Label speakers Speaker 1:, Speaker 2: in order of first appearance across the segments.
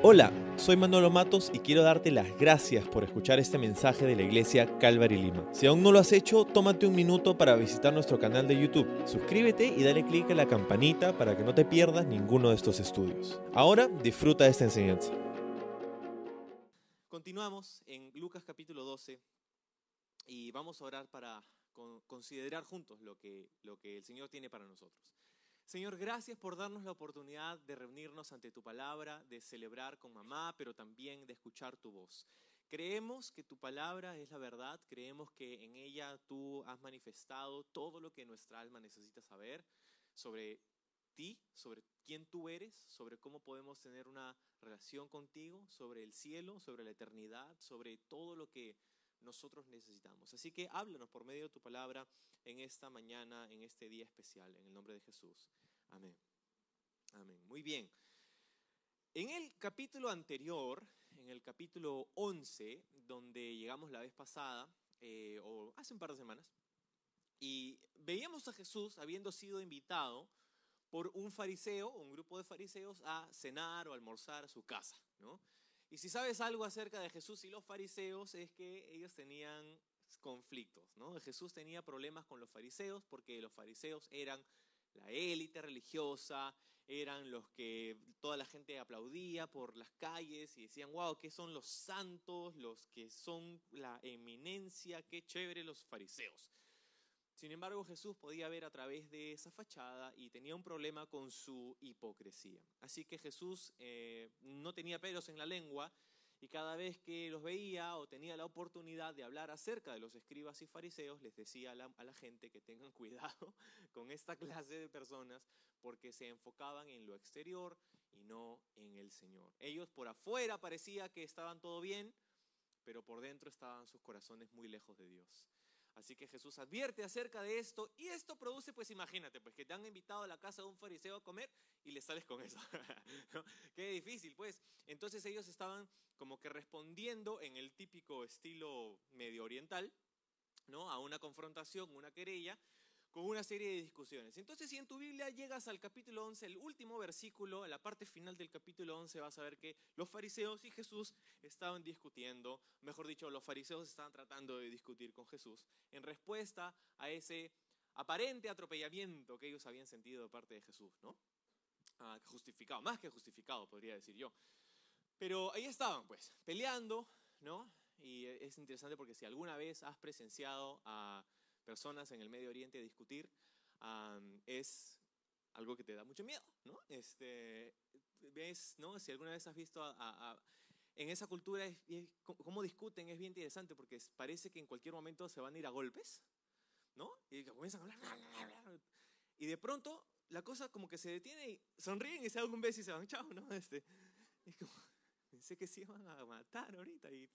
Speaker 1: Hola, soy Manolo Matos y quiero darte las gracias por escuchar este mensaje de la iglesia Calvary Lima. Si aún no lo has hecho, tómate un minuto para visitar nuestro canal de YouTube. Suscríbete y dale clic a la campanita para que no te pierdas ninguno de estos estudios. Ahora disfruta de esta enseñanza.
Speaker 2: Continuamos en Lucas capítulo 12 y vamos a orar para considerar juntos lo que, lo que el Señor tiene para nosotros. Señor, gracias por darnos la oportunidad de reunirnos ante tu palabra, de celebrar con mamá, pero también de escuchar tu voz. Creemos que tu palabra es la verdad, creemos que en ella tú has manifestado todo lo que nuestra alma necesita saber sobre ti, sobre quién tú eres, sobre cómo podemos tener una relación contigo, sobre el cielo, sobre la eternidad, sobre todo lo que nosotros necesitamos. Así que háblanos por medio de tu palabra en esta mañana, en este día especial, en el nombre de Jesús. Amén. Amén. Muy bien. En el capítulo anterior, en el capítulo 11, donde llegamos la vez pasada, eh, o hace un par de semanas, y veíamos a Jesús habiendo sido invitado por un fariseo, un grupo de fariseos, a cenar o almorzar a su casa, ¿no? Y si sabes algo acerca de Jesús y los fariseos es que ellos tenían conflictos, ¿no? Jesús tenía problemas con los fariseos porque los fariseos eran la élite religiosa, eran los que toda la gente aplaudía por las calles y decían, wow, ¿qué son los santos, los que son la eminencia, qué chévere los fariseos? Sin embargo, Jesús podía ver a través de esa fachada y tenía un problema con su hipocresía. Así que Jesús eh, no tenía pelos en la lengua y cada vez que los veía o tenía la oportunidad de hablar acerca de los escribas y fariseos, les decía a la, gente que tengan cuidado con esta clase de personas porque se enfocaban en lo exterior y no en el Señor. Ellos por afuera parecía que estaban todo bien, pero por dentro estaban sus corazones muy lejos de Dios. Así que Jesús advierte acerca de esto y esto produce, pues imagínate, pues que te han invitado a la casa de un fariseo a comer y le sales con eso. Qué difícil, pues. Entonces ellos estaban como que respondiendo en el típico estilo medio oriental, ¿no? A una confrontación, una querella, con una serie de discusiones. Entonces, si en tu Biblia llegas al capítulo 11, el último versículo, la parte final del capítulo 11, vas a ver que los fariseos y Jesús estaban discutiendo, mejor dicho, los fariseos estaban tratando de discutir con Jesús en respuesta a ese aparente atropellamiento que ellos habían sentido de parte de Jesús, ¿no? Ah, justificado, más que justificado, podría decir yo. Pero ahí estaban, pues, peleando, ¿no? Y es interesante porque si alguna vez has presenciado a personas en el Medio Oriente a discutir, es algo que te da mucho miedo, ¿no? Este, ves, ¿no? Si alguna vez has visto a, en esa cultura es, cómo discuten es bien interesante porque parece que en cualquier momento se van a ir a golpes, ¿no? Y comienzan a hablar, y de pronto la cosa como que se detiene y sonríen y se dan un beso y se van, chao, ¿no? Este, es como, pensé que se iban a matar ahorita y,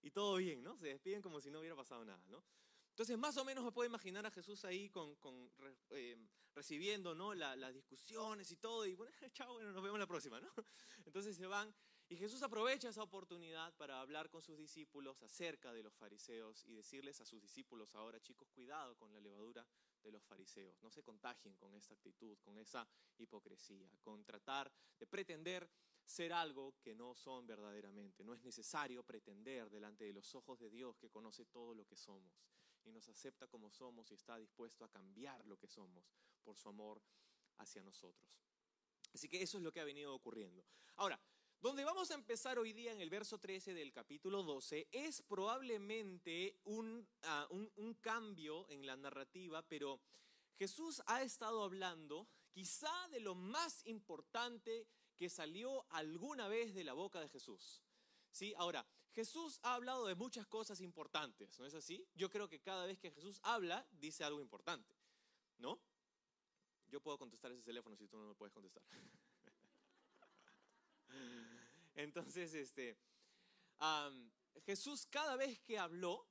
Speaker 2: y todo bien, ¿no? Se despiden como si no hubiera pasado nada, ¿no? Entonces, más o menos me puedo imaginar a Jesús ahí con, con eh, recibiendo ¿no? las discusiones y todo, y bueno, chao, bueno, nos vemos la próxima, ¿no? Entonces se van, y Jesús aprovecha esa oportunidad para hablar con sus discípulos acerca de los fariseos y decirles a sus discípulos ahora, chicos, cuidado con la levadura de los fariseos, no se contagien con esta actitud, con esa hipocresía, con tratar de pretender ser algo que no son verdaderamente. No es necesario pretender delante de los ojos de Dios que conoce todo lo que somos y nos acepta como somos y está dispuesto a cambiar lo que somos por su amor hacia nosotros. Así que eso es lo que ha venido ocurriendo. Ahora, donde vamos a empezar hoy día en el verso 13 del capítulo 12 es probablemente un, ah, un, un cambio en la narrativa, pero Jesús ha estado hablando quizá de lo más importante que salió alguna vez de la boca de Jesús. ¿Sí? Ahora, Jesús ha hablado de muchas cosas importantes, ¿no es así? Yo creo que cada vez que Jesús habla, dice algo importante, ¿no? Yo puedo contestar ese teléfono si tú no me puedes contestar. Entonces, este, Jesús cada vez que habló,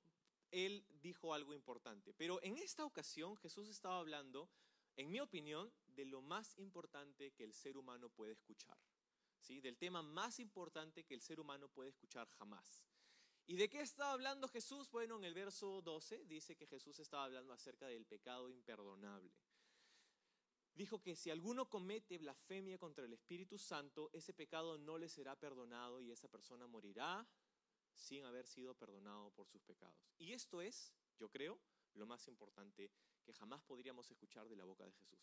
Speaker 2: él dijo algo importante. Pero en esta ocasión Jesús estaba hablando, en mi opinión, de lo más importante que el ser humano puede escuchar. Del tema más importante que el ser humano puede escuchar jamás. ¿Y de qué estaba hablando Jesús? Bueno, en el verso 12 dice que Jesús estaba hablando acerca del pecado imperdonable. dijo que si alguno comete blasfemia contra el Espíritu Santo, ese pecado no le será perdonado y esa persona morirá sin haber sido perdonado por sus pecados. Y esto es, yo creo, lo más importante que jamás podríamos escuchar de la boca de Jesús.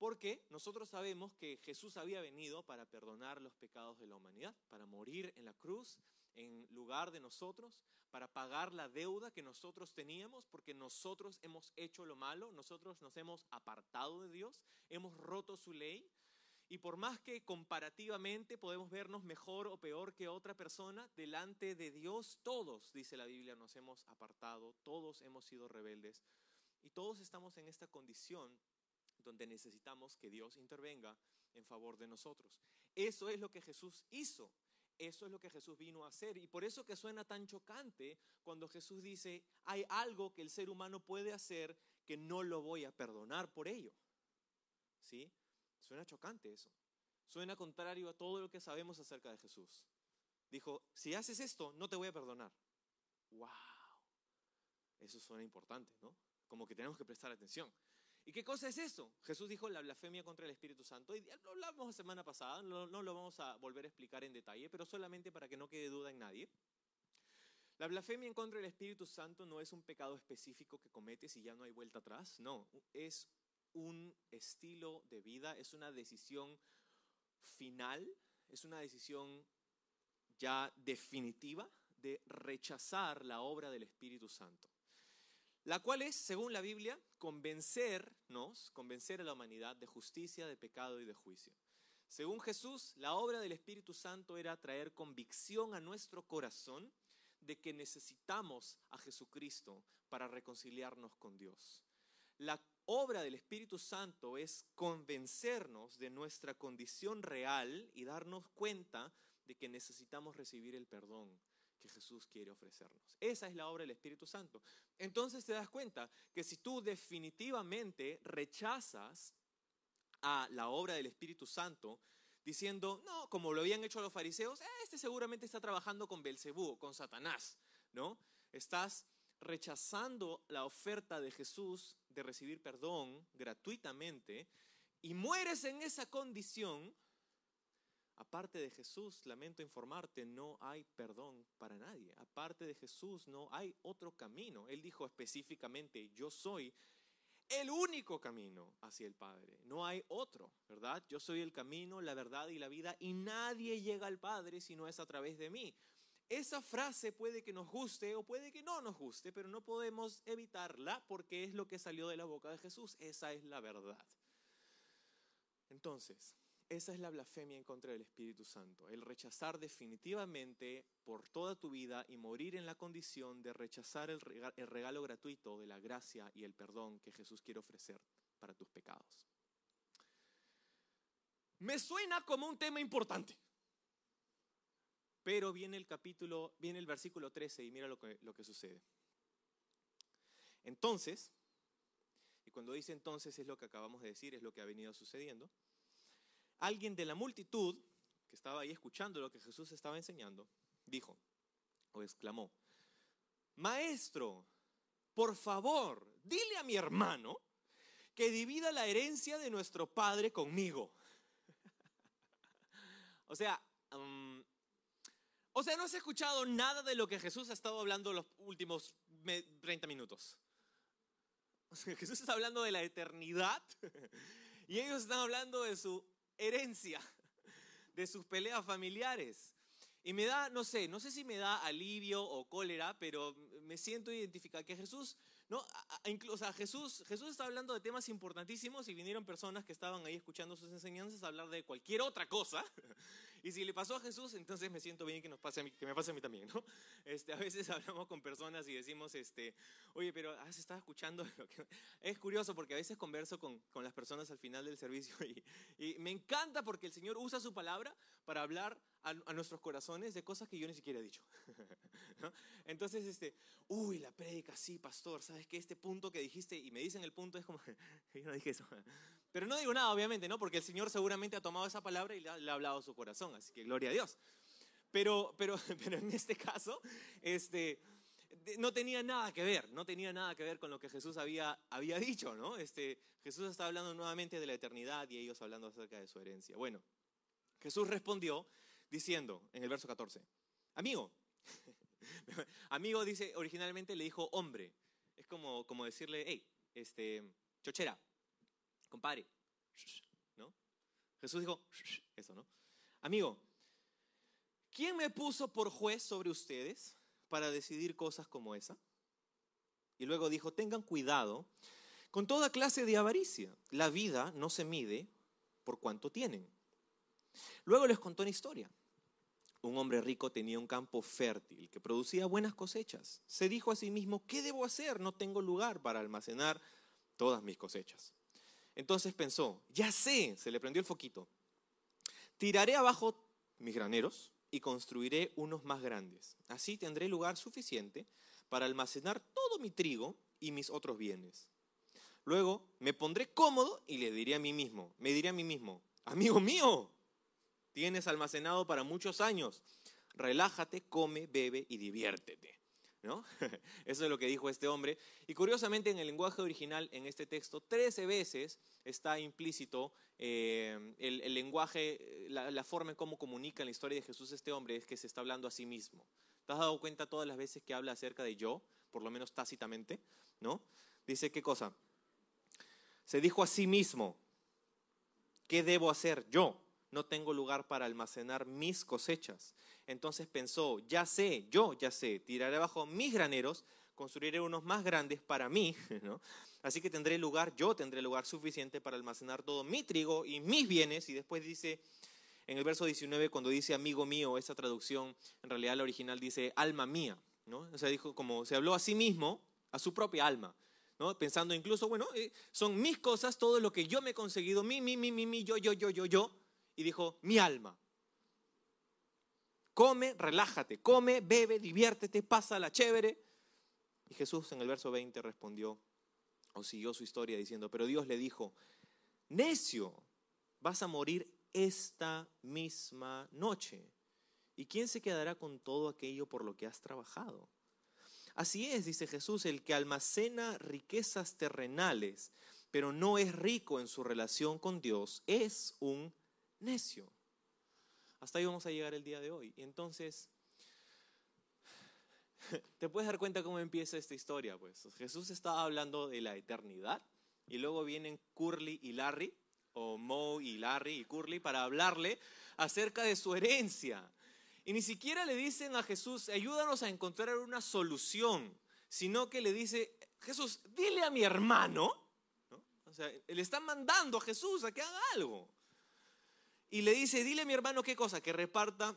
Speaker 2: Porque nosotros sabemos que Jesús había venido para perdonar los pecados de la humanidad, para morir en la cruz en lugar de nosotros, para pagar la deuda que nosotros teníamos, porque nosotros hemos hecho lo malo, nosotros nos hemos apartado de Dios, hemos roto su ley, y por más que comparativamente podemos vernos mejor o peor que otra persona, delante de Dios todos, dice la Biblia, nos hemos apartado, todos hemos sido rebeldes. Y todos estamos en esta condición donde necesitamos que Dios intervenga en favor de nosotros. Eso es lo que Jesús hizo. Eso es lo que Jesús vino a hacer. Y por eso que suena tan chocante cuando Jesús dice, hay algo que el ser humano puede hacer que no lo voy a perdonar por ello. ¿Sí? Suena chocante eso. Suena contrario a todo lo que sabemos acerca de Jesús. Dijo, si haces esto, no te voy a perdonar. ¡Wow! Eso suena importante, ¿no? Como que tenemos que prestar atención. ¿Y qué cosa es eso? Jesús dijo la blasfemia contra el Espíritu Santo. Y lo hablamos la semana pasada, no, no, lo vamos a volver a explicar en detalle, pero solamente para que no quede duda en nadie. La blasfemia en contra del Espíritu Santo no es un pecado específico que cometes y ya no hay vuelta atrás, no, es un estilo de vida, es una decisión final, es una decisión ya definitiva de rechazar la obra del Espíritu Santo la cual es, según la Biblia, convencernos, convencer a la humanidad de justicia, de pecado y de juicio. Según Jesús, la obra del Espíritu Santo era traer convicción a nuestro corazón de que necesitamos a Jesucristo para reconciliarnos con Dios. La obra del Espíritu Santo es convencernos de nuestra condición real y darnos cuenta de que necesitamos recibir el perdón que Jesús quiere ofrecernos. Esa es la obra del Espíritu Santo. Entonces te das cuenta que si tú definitivamente rechazas a la obra del Espíritu Santo, diciendo, no, como lo habían hecho los fariseos, este seguramente está trabajando con Belcebú, con Satanás, ¿no? Estás rechazando la oferta de Jesús de recibir perdón gratuitamente y mueres en esa condición, Aparte de Jesús, lamento informarte, no hay perdón para nadie. Aparte de Jesús, no hay otro camino. Él dijo específicamente, yo soy el único camino hacia el Padre. No hay otro, ¿verdad? Yo soy el camino, la verdad y la vida y nadie llega al Padre si no es a través de mí. Esa frase puede que nos guste o puede que no nos guste, pero no podemos evitarla porque es lo que salió de la boca de Jesús. Esa es la verdad. Entonces, esa es la blasfemia en contra del Espíritu Santo, el rechazar definitivamente por toda tu vida y morir en la condición de rechazar el regalo, gratuito de la gracia y el perdón que Jesús quiere ofrecer para tus pecados. Me suena como un tema importante. Pero viene el capítulo, viene el versículo 13 y mira lo que, lo que sucede. Entonces, y cuando dice entonces es lo que acabamos de decir, es lo que ha venido sucediendo alguien de la multitud que estaba ahí escuchando lo que Jesús estaba enseñando, dijo o exclamó, Maestro, por favor, dile a mi hermano que divida la herencia de nuestro padre conmigo. o sea, um, o sea, no has escuchado nada de lo que Jesús ha estado hablando los últimos 30 minutos. Jesús está hablando de la eternidad y ellos están hablando de su herencia de sus peleas familiares. Y me da, no sé, no sé si me da alivio o cólera, pero me siento identificado que Jesús ¿no? Incluso Jesús, Jesús está hablando de temas importantísimos y vinieron personas que estaban ahí escuchando sus enseñanzas a hablar de cualquier otra cosa. Y si le pasó a Jesús, entonces me siento bien que, nos pase a mí, que me pase a mí también, ¿no? Este, a veces hablamos con personas y decimos, este, oye, pero has estado escuchando. Es curioso porque a veces converso con, con las personas al final del servicio y, y, me encanta porque el Señor usa su palabra para hablar a, a nuestros corazones de cosas que yo ni siquiera he dicho. ¿no? Entonces, este, uy, la prédica, sí, pastor, ¿sabes? es que este punto que dijiste y me dicen el punto es como, yo no dije eso. Pero no digo nada, obviamente, ¿no? Porque el Señor seguramente ha tomado esa palabra y le ha, hablado a su corazón, así que gloria a Dios. Pero, pero, pero en este caso, este, no tenía nada que ver, no tenía nada que ver con lo que Jesús había, había dicho, ¿no? Este, Jesús está hablando nuevamente de la eternidad y ellos hablando acerca de su herencia. Bueno, Jesús respondió diciendo en el verso 14, amigo, amigo dice, originalmente le dijo hombre, es como, como decirle, hey, este, chochera, compadre, ¿no? Jesús dijo, eso, ¿no? Amigo, ¿quién me puso por juez sobre ustedes para decidir cosas como esa? Y luego dijo, tengan cuidado con toda clase de avaricia. La vida no se mide por cuánto tienen. Luego les contó una historia. Un hombre rico tenía un campo fértil que producía buenas cosechas. Se dijo a sí mismo, ¿qué debo hacer? No tengo lugar para almacenar todas mis cosechas. Entonces pensó, ya sé, se le prendió el foquito. Tiraré abajo mis graneros y construiré unos más grandes. Así tendré lugar suficiente para almacenar todo mi trigo y mis otros bienes. Luego me pondré cómodo y le diré a mí mismo, me diré a mí mismo, amigo mío, tienes almacenado para muchos años, relájate, come, bebe y diviértete. ¿No? Eso es lo que dijo este hombre. Y curiosamente en el lenguaje original, en este texto, 13 veces está implícito eh, el, lenguaje, la, forma en cómo comunica en la historia de Jesús este hombre, es que se está hablando a sí mismo. ¿Te has dado cuenta todas las veces que habla acerca de yo, por lo menos tácitamente? ¿No? Dice, ¿qué cosa? Se dijo a sí mismo, ¿qué debo hacer yo? No tengo lugar para almacenar mis cosechas. Entonces pensó, ya sé, yo ya sé, tiraré abajo mis graneros, construiré unos más grandes para mí. Así que tendré lugar, yo tendré lugar suficiente para almacenar todo mi trigo y mis bienes. Y después dice, en el verso 19, cuando dice amigo mío, esa traducción, en realidad la original dice alma mía, ¿no? O sea, dijo como se habló a sí mismo, a su propia alma. ¿no? Pensando incluso, bueno, eh, son mis cosas, todo lo que yo me he conseguido, mi, mi, mi, mi, mi, yo, yo, yo, yo, yo. Y dijo, mi alma. Come, relájate, come, bebe, diviértete, pasa la chévere. Y Jesús en el verso 20 respondió, o siguió su historia diciendo, pero Dios le dijo, necio, vas a morir esta misma noche. ¿Y quién se quedará con todo aquello por lo que has trabajado? Así es, dice Jesús, el que almacena riquezas terrenales, pero no es rico en su relación con Dios, es un necio. Hasta ahí vamos a llegar el día de hoy. Y entonces, te puedes dar cuenta cómo empieza esta historia. Pues Jesús estaba hablando de la eternidad y luego vienen Curly y Larry, o Mo y Larry y Curly, para hablarle acerca de su herencia. Y ni siquiera le dicen a Jesús, ayúdanos a encontrar una solución, sino que le dice, Jesús, dile a mi hermano, o sea, le están mandando a Jesús a que haga algo. Y le dice, dile a mi hermano qué cosa, que reparta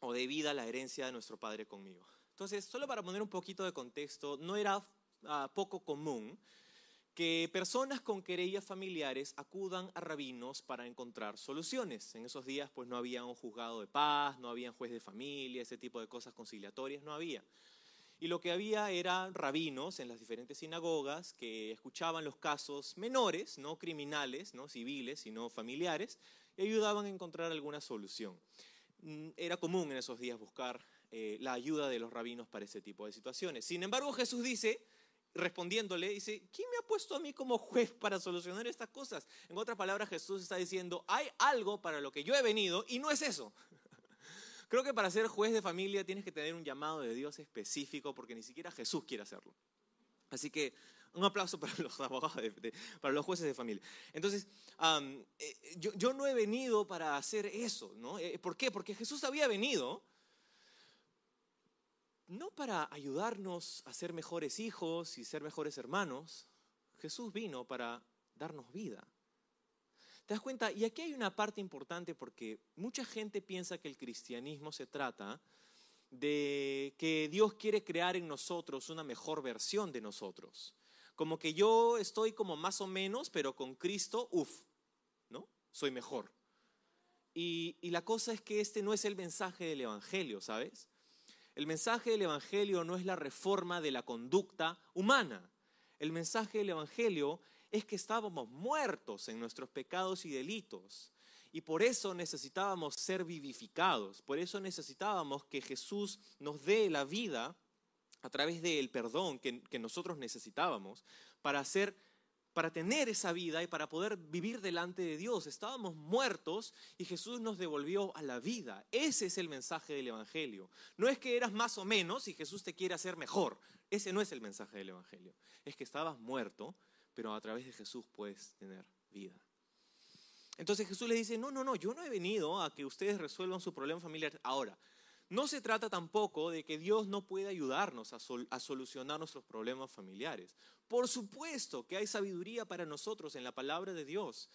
Speaker 2: o vida la herencia de nuestro Padre conmigo. Entonces, solo para poner un poquito de contexto, no era ah, poco común que personas con querellas familiares acudan a rabinos para encontrar soluciones. En esos días pues no había un juzgado de paz, no había juez de familia, ese tipo de cosas conciliatorias no había. Y lo que había eran rabinos en las diferentes sinagogas que escuchaban los casos menores, no criminales, no civiles, sino familiares, y ayudaban a encontrar alguna solución. Mm, era común en esos días buscar eh, la ayuda de los rabinos para ese tipo de situaciones. Sin embargo, Jesús dice, respondiéndole, dice, ¿quién me ha puesto a mí como juez para solucionar estas cosas? En otras palabras, Jesús está diciendo, hay algo para lo que yo he venido y no es eso. Creo que para ser juez de familia tienes que tener un llamado de Dios específico porque ni siquiera Jesús quiere hacerlo. Así que un aplauso para los abogados, para los jueces de familia. Entonces, eh, yo, no he venido para hacer eso, ¿no? Eh, ¿Por qué? Porque Jesús había venido no para ayudarnos a ser mejores hijos y ser mejores hermanos. Jesús vino para darnos vida. ¿Te das cuenta? Y aquí hay una parte importante porque mucha gente piensa que el cristianismo se trata de que Dios quiere crear en nosotros una mejor versión de nosotros. Como que yo estoy como más o menos, pero con Cristo, uff, ¿no? Soy mejor. Y, y la cosa es que este no es el mensaje del Evangelio, ¿sabes? El mensaje del Evangelio no es la reforma de la conducta humana. El mensaje del Evangelio es que estábamos muertos en nuestros pecados y delitos. Y por eso necesitábamos ser vivificados. Por eso necesitábamos que Jesús nos dé la vida a través del perdón que, nosotros necesitábamos para hacer para tener esa vida y para poder vivir delante de Dios. Estábamos muertos y Jesús nos devolvió a la vida. Ese es el mensaje del Evangelio. No es que eras más o menos y Jesús te quiere hacer mejor. Ese no es el mensaje del Evangelio. Es que estabas muerto, pero a través de Jesús puedes tener vida. Entonces Jesús le dice, no, no, no, yo no he venido a que ustedes resuelvan su problema familiar ahora. No se trata tampoco de que Dios no pueda ayudarnos a, solucionar nuestros problemas familiares. Por supuesto que hay sabiduría para nosotros en la palabra de Dios.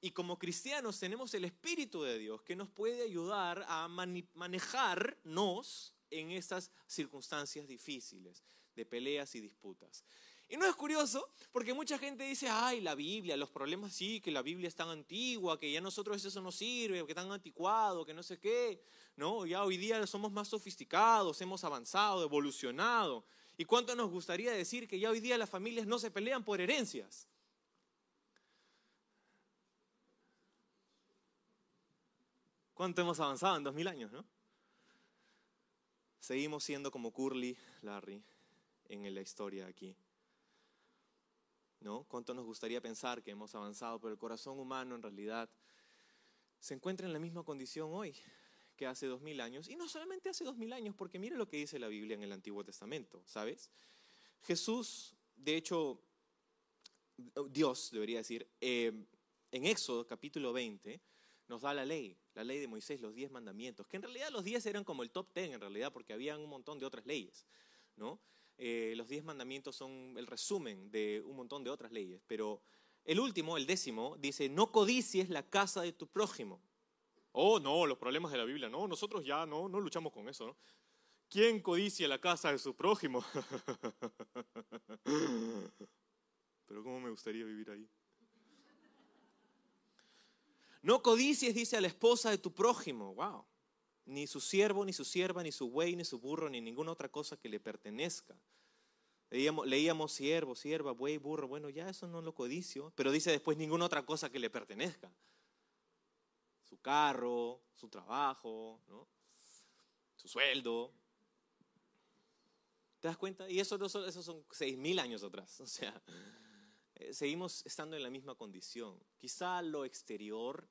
Speaker 2: Y como cristianos tenemos el Espíritu de Dios que nos puede ayudar a manejarnos en estas circunstancias difíciles de peleas y disputas. Y no es curioso, porque mucha gente dice, ay, la Biblia, los problemas sí, que la Biblia es tan antigua, que ya nosotros eso no sirve, que tan anticuado, que no sé qué. No, ya hoy día somos más sofisticados, hemos avanzado, evolucionado. ¿Y cuánto nos gustaría decir que ya hoy día las familias no se pelean por herencias? ¿Cuánto hemos avanzado en dos mil años, no? Seguimos siendo como Curly, Larry, en la historia aquí. ¿No? ¿Cuánto nos gustaría pensar que hemos avanzado, pero el corazón humano en realidad se encuentra en la misma condición hoy que hace dos mil años? Y no solamente hace dos mil años, porque mire lo que dice la Biblia en el Antiguo Testamento, ¿sabes? Jesús, de hecho, Dios debería decir, eh, en Éxodo capítulo 20, nos da la ley, la ley de Moisés, los diez mandamientos, que en realidad los diez eran como el top ten en realidad, porque había un montón de otras leyes, ¿no? Eh, los diez mandamientos son el resumen de un montón de otras leyes, pero el último, el décimo, dice, no codicies la casa de tu prójimo. Oh, no, los problemas de la Biblia, no, nosotros ya no, no luchamos con eso, ¿no? ¿Quién codicia la casa de su prójimo? Pero ¿cómo me gustaría vivir ahí? No codicies, dice a la esposa de tu prójimo. Wow ni su siervo, ni su sierva, ni su buey, ni su burro, ni ninguna otra cosa que le pertenezca. Leíamos, leíamos siervo, sierva, buey, burro. Bueno, ya eso no lo codicio, pero dice después ninguna otra cosa que le pertenezca. Su carro, su trabajo, su sueldo. ¿Te das cuenta? Y eso, eso son seis mil años atrás. O sea, eh, seguimos estando en la misma condición. Quizá lo exterior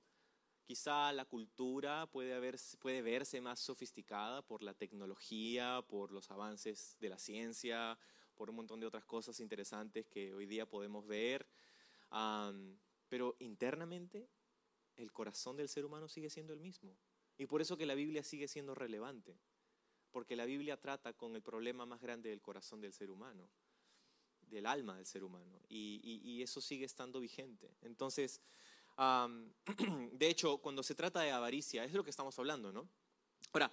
Speaker 2: Quizá la cultura puede, puede verse más sofisticada por la tecnología, por los avances de la ciencia, por un montón de otras cosas interesantes que hoy día podemos ver. pero internamente el corazón del ser humano sigue siendo el mismo. Y por eso que la Biblia sigue siendo relevante. Porque la Biblia trata con el problema más grande del corazón del ser humano, del alma del ser humano. Y, y eso sigue estando vigente. Entonces, de hecho, cuando se trata de avaricia, es de lo que estamos hablando, ¿no? Ahora,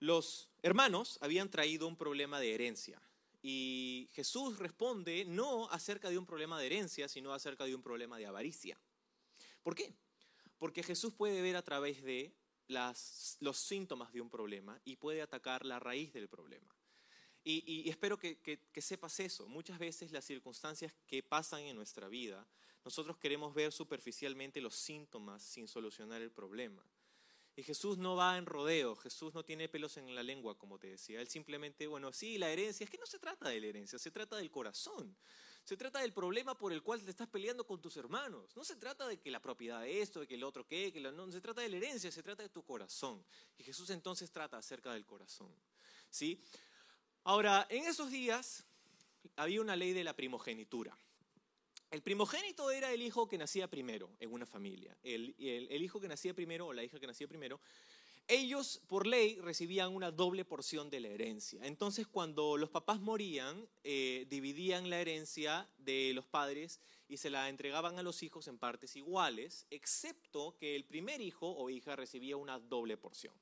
Speaker 2: los hermanos habían traído un problema de herencia y Jesús responde no acerca de un problema de herencia, sino acerca de un problema de avaricia. ¿Por qué? Porque Jesús puede ver a través de los síntomas de un problema y puede atacar la raíz del problema. Y, espero que, que, sepas eso. Muchas veces las circunstancias que pasan en nuestra vida nosotros queremos ver superficialmente los síntomas sin solucionar el problema. Y Jesús no va en rodeo, Jesús no tiene pelos en la lengua, como te decía. Él simplemente, bueno, sí, la herencia, es que no se trata de la herencia, se trata del corazón. Se trata del problema por el cual te estás peleando con tus hermanos. No se trata de que la propiedad de esto, de que el otro qué, que no, se trata de la herencia, se trata de tu corazón. Y Jesús entonces trata acerca del corazón. ¿Sí? Ahora, en esos días había una ley de la primogenitura. El primogénito era el hijo que nacía primero en una familia. El, hijo que nacía primero o la hija que nacía primero, ellos por ley recibían una doble porción de la herencia. Entonces cuando los papás morían, eh, dividían la herencia de los padres y se la entregaban a los hijos en partes iguales, excepto que el primer hijo o hija recibía una doble porción.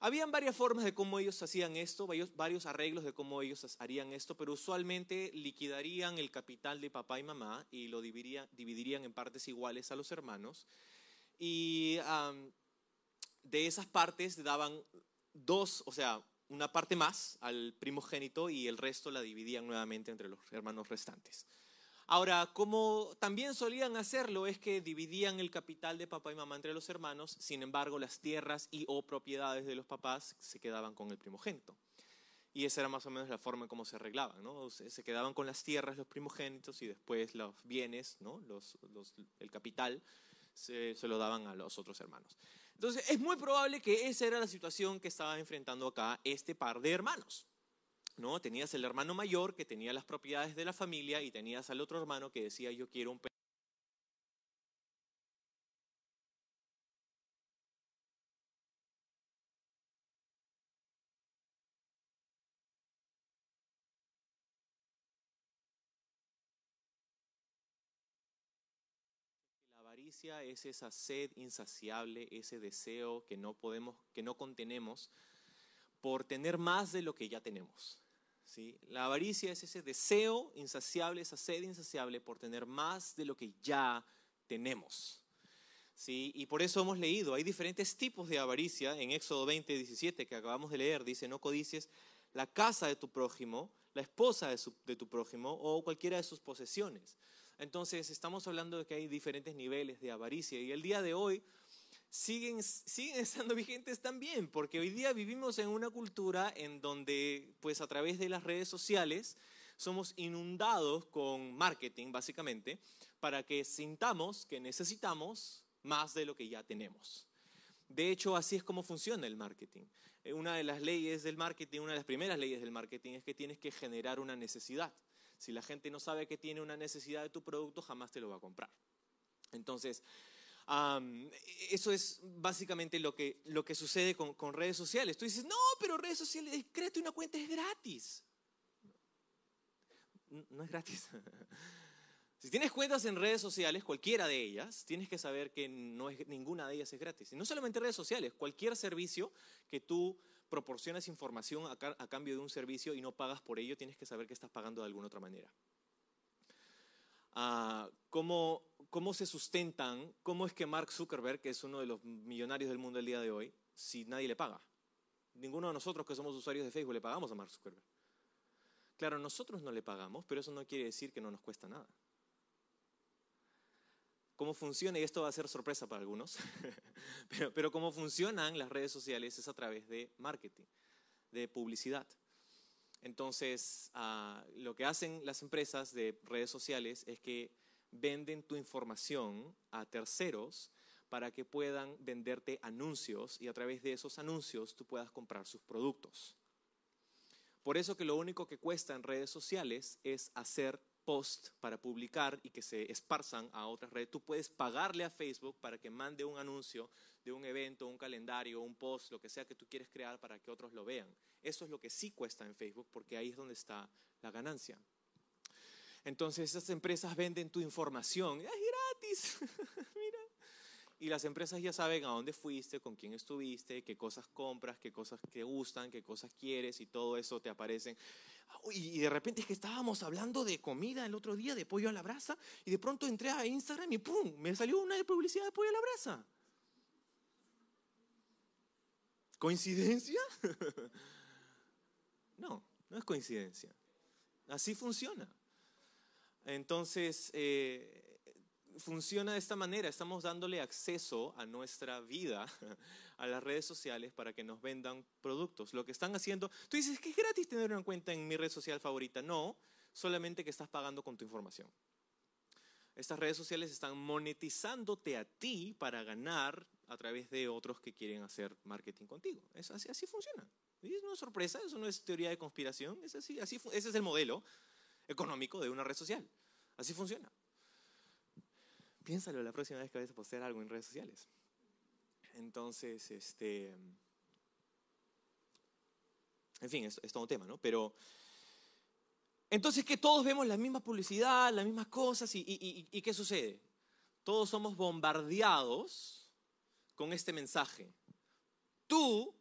Speaker 2: Habían varias formas de cómo ellos hacían esto, varios, arreglos de cómo ellos harían esto, pero usualmente liquidarían el capital de papá y mamá y lo dividirían, en partes iguales a los hermanos. Y de esas partes daban dos, o sea, una parte más al primogénito y el resto la dividían nuevamente entre los hermanos restantes. Ahora, como también solían hacerlo, es que dividían el capital de papá y mamá entre los hermanos, sin embargo, las tierras y o propiedades de los papás se quedaban con el primogénito. Y esa era más o menos la forma en cómo se arreglaban, ¿no? Se quedaban con las tierras los primogénitos y después los bienes, ¿no? Los, el capital, se, se, lo daban a los otros hermanos. Entonces, es muy probable que esa era la situación que estaba enfrentando acá este par de hermanos. ¿No? Tenías el hermano mayor que tenía las propiedades de la familia y tenías al otro hermano que decía yo quiero un es esa sed insaciable, ese deseo que no podemos, que no contenemos por tener más de lo que ya tenemos. La avaricia es ese deseo insaciable, esa sed insaciable por tener más de lo que ya tenemos. ¿sí? Y por eso hemos leído, hay diferentes tipos de avaricia en Éxodo 20, 17 que acabamos de leer. Dice, no codicies la casa de tu prójimo, la esposa de tu prójimo o cualquiera de sus posesiones. Entonces, estamos hablando de que hay diferentes niveles de avaricia y el día de hoy siguen, siguen estando vigentes también, porque hoy día vivimos en una cultura en donde, pues a través de las redes sociales, somos inundados con marketing, básicamente, para que sintamos que necesitamos más de lo que ya tenemos. De hecho, así es como funciona el marketing. Eh, una de las leyes del marketing, una de las primeras leyes del marketing es que tienes que generar una necesidad. Si la gente no sabe que tiene una necesidad de tu producto, jamás te lo va a comprar. Entonces, eso es básicamente lo que, lo que sucede con, con, redes sociales. Tú dices, no, pero redes sociales, créate una cuenta, es gratis. No, es gratis. si tienes cuentas en redes sociales, cualquiera de ellas, tienes que saber que no es, ninguna de ellas es gratis. Y no solamente redes sociales, cualquier servicio que tú proporcionas información a, cambio de un servicio y no pagas por ello, tienes que saber que estás pagando de alguna otra manera. Ah, ¿cómo, ¿Cómo se sustentan? ¿Cómo es que Mark Zuckerberg, que es uno de los millonarios del mundo el día de hoy, si nadie le paga? Ninguno de nosotros que somos usuarios de Facebook le pagamos a Mark Zuckerberg. Claro, nosotros no le pagamos, pero eso no quiere decir que no nos cuesta nada cómo funciona, y esto va a ser sorpresa para algunos, pero, cómo funcionan las redes sociales es a través de marketing, de publicidad. Entonces, ah, lo que hacen las empresas de redes sociales es que venden tu información a terceros para que puedan venderte anuncios y a través de esos anuncios tú puedas comprar sus productos. Por eso que lo único que cuesta en redes sociales es hacer post para publicar y que se esparzan a otras redes. Tú puedes pagarle a Facebook para que mande un anuncio de un evento, un calendario, un post, lo que sea que tú quieres crear para que otros lo vean. Eso es lo que sí cuesta en Facebook porque ahí es donde está la ganancia. Entonces esas empresas venden tu información. Es gratis. Mira. Y las empresas ya saben a dónde fuiste, con quién estuviste, qué cosas compras, qué cosas te gustan, qué cosas quieres y todo eso te aparecen. Y de repente es que estábamos hablando de comida el otro día, de pollo a la brasa, y de pronto entré a Instagram y ¡pum! Me salió una publicidad de pollo a la brasa. ¿Coincidencia? no, no es coincidencia. Así funciona. Entonces, eh, funciona de esta manera. Estamos dándole acceso a nuestra vida, a las redes sociales, para que nos vendan productos. Lo que están haciendo, tú dices que es gratis tener una cuenta en mi red social favorita. No, solamente que estás pagando con tu información. Estas redes sociales están monetizándote a ti para ganar a través de otros que quieren hacer marketing contigo. Es así, así funciona. Es una sorpresa, eso no es teoría de conspiración, es así, así, ese es el modelo económico de una red social. Así funciona piénsalo la próxima vez que vayas a postear algo en redes sociales. Entonces, este. En fin, es, todo un tema, ¿no? Pero. Entonces, que todos vemos la misma publicidad, las mismas cosas, y, y ¿qué sucede? Todos somos bombardeados con este mensaje. Tú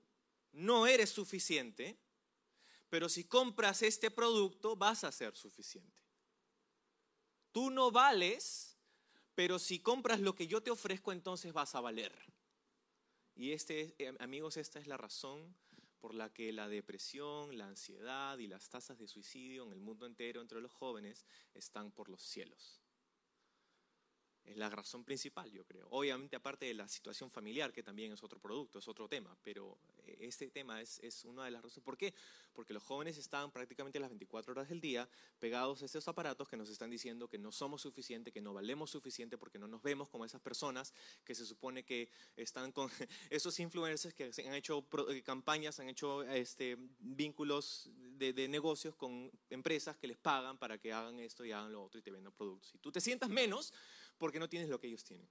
Speaker 2: no eres suficiente, pero si compras este producto vas a ser suficiente. Tú no vales, pero si compras lo que yo te ofrezco, entonces vas a valer. Y este, eh, amigos, esta es la razón por la que la depresión, la ansiedad y las tasas de suicidio en el mundo entero entre los jóvenes están por los cielos. Es la razón principal, yo creo. Obviamente, aparte de la situación familiar, que también es otro producto, es otro tema, pero eh, este tema es, es una de las razones. ¿Por qué? Porque los jóvenes están prácticamente las 24 horas del día pegados a estos aparatos que nos están diciendo que no somos suficientes, que no valemos suficiente, porque no nos vemos como esas personas que se supone que están con esos influencers que han hecho eh, campañas, han hecho este, vínculos de, de negocios con empresas que les pagan para que hagan esto y hagan lo otro y te vendan productos. Si tú te sientas menos, porque no tienes lo que ellos tienen.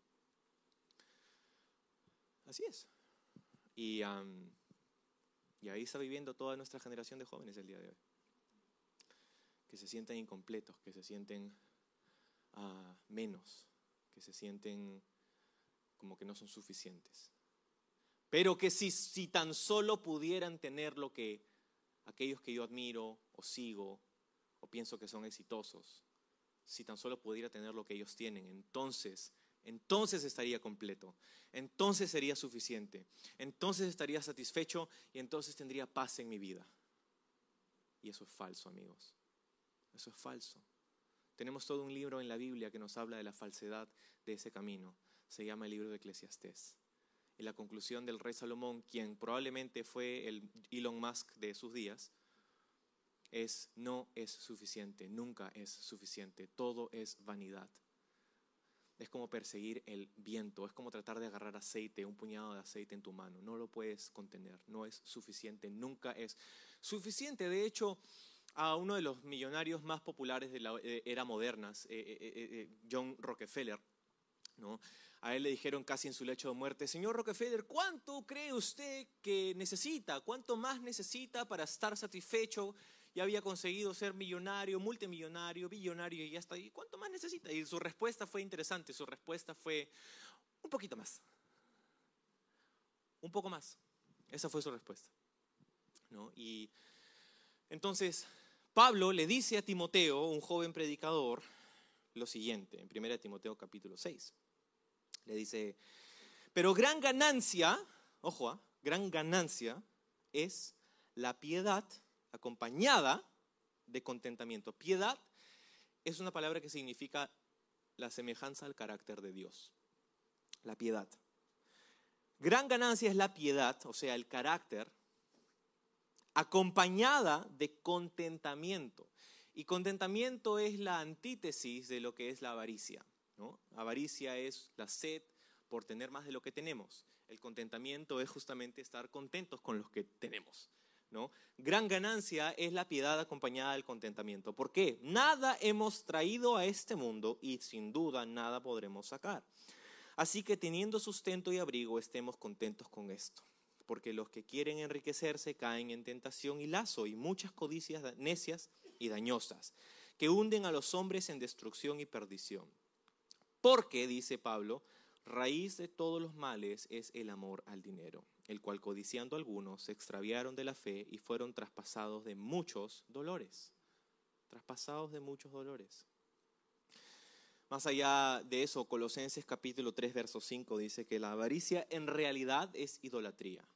Speaker 2: Así es. Y, ahí está viviendo toda nuestra generación de jóvenes el día de hoy. Que se sienten incompletos, que se sienten ah, menos, que se sienten como que no son suficientes. Pero que si tan solo pudieran tener lo que aquellos que yo admiro o sigo o pienso que son exitosos, si tan solo pudiera tener lo que ellos tienen, entonces, entonces estaría completo, entonces sería suficiente, entonces estaría satisfecho y entonces tendría paz en mi vida. Y eso es falso, amigos. Eso es falso. Tenemos todo un libro en la Biblia que nos habla de la falsedad de ese camino. Se llama el libro de Eclesiastés. Y la conclusión del rey Salomón, quien probablemente fue el Elon Musk de sus días, es no es suficiente, nunca es suficiente, todo es vanidad. Es como perseguir el viento, es como tratar de agarrar aceite, un puñado de aceite en tu mano, no lo puedes contener, no es suficiente, nunca es suficiente. De hecho, a uno de los millonarios más populares de la eh, era moderna, eh, eh, John Rockefeller, ¿no? A él le dijeron casi en su lecho de muerte, señor Rockefeller, ¿cuánto cree usted que necesita? ¿Cuánto más necesita para estar satisfecho ya había conseguido ser millonario, multimillonario, billonario y ya está ahí. ¿Cuánto más necesita? Y su respuesta fue interesante, su respuesta fue un poquito más. Un poco más. Esa fue su respuesta. ¿No? Y entonces Pablo le dice a Timoteo, un joven predicador, lo siguiente, en 1 Timoteo capítulo 6. Le dice, pero gran ganancia, ojo, ¿ah? gran ganancia es la piedad acompañada de contentamiento. Piedad es una palabra que significa la semejanza al carácter de Dios. La piedad. Gran ganancia es la piedad, o sea, el carácter, acompañada de contentamiento. Y contentamiento es la antítesis de lo que es la avaricia. ¿No? Avaricia es la sed por tener más de lo que tenemos. El contentamiento es justamente estar contentos con lo que tenemos. Gran ganancia es la piedad acompañada del contentamiento. ¿Por qué? Nada hemos traído a este mundo y sin duda nada podremos sacar. Así que teniendo sustento y abrigo, estemos contentos con esto. Porque los que quieren enriquecerse caen en tentación y lazo y muchas codicias necias y dañosas, que hunden a los hombres en destrucción y perdición. Porque, dice Pablo, raíz de todos los males es el amor al dinero el cual codiciando algunos se extraviaron de la fe y fueron traspasados de muchos dolores. Traspasados de muchos dolores. Más allá de eso, Colosenses capítulo 3, verso 5 dice que la avaricia en realidad es idolatría.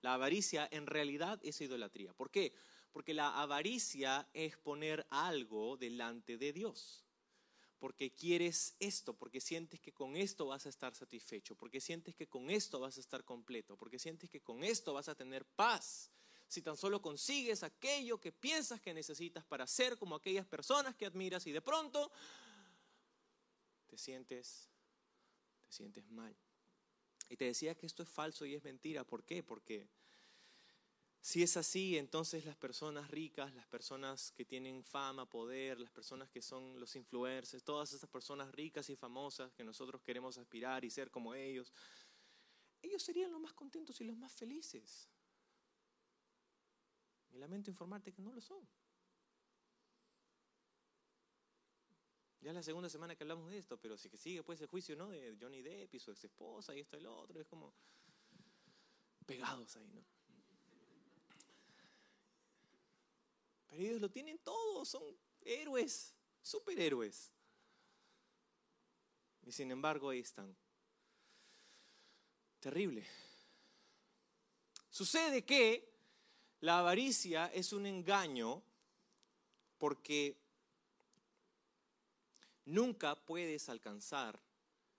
Speaker 2: La avaricia en realidad es idolatría. ¿Por qué? Porque la avaricia es poner algo delante de Dios porque quieres esto, porque sientes que con esto vas a estar satisfecho, porque sientes que con esto vas a estar completo, porque sientes que con esto vas a tener paz. Si tan solo consigues aquello que piensas que necesitas para ser como aquellas personas que admiras y de pronto te sientes te sientes mal. Y te decía que esto es falso y es mentira, ¿por qué? Porque si es así, entonces las personas ricas, las personas que tienen fama, poder, las personas que son los influencers, todas esas personas ricas y famosas que nosotros queremos aspirar y ser como ellos, ellos serían los más contentos y los más felices. Y lamento informarte que no lo son. Ya es la segunda semana que hablamos de esto, pero sí que sigue pues el juicio ¿no? de Johnny Depp y su ex esposa y esto y lo otro, es como pegados ahí, ¿no? Pero ellos lo tienen todo, son héroes, superhéroes. Y sin embargo ahí están. Terrible. Sucede que la avaricia es un engaño porque Nunca puedes alcanzar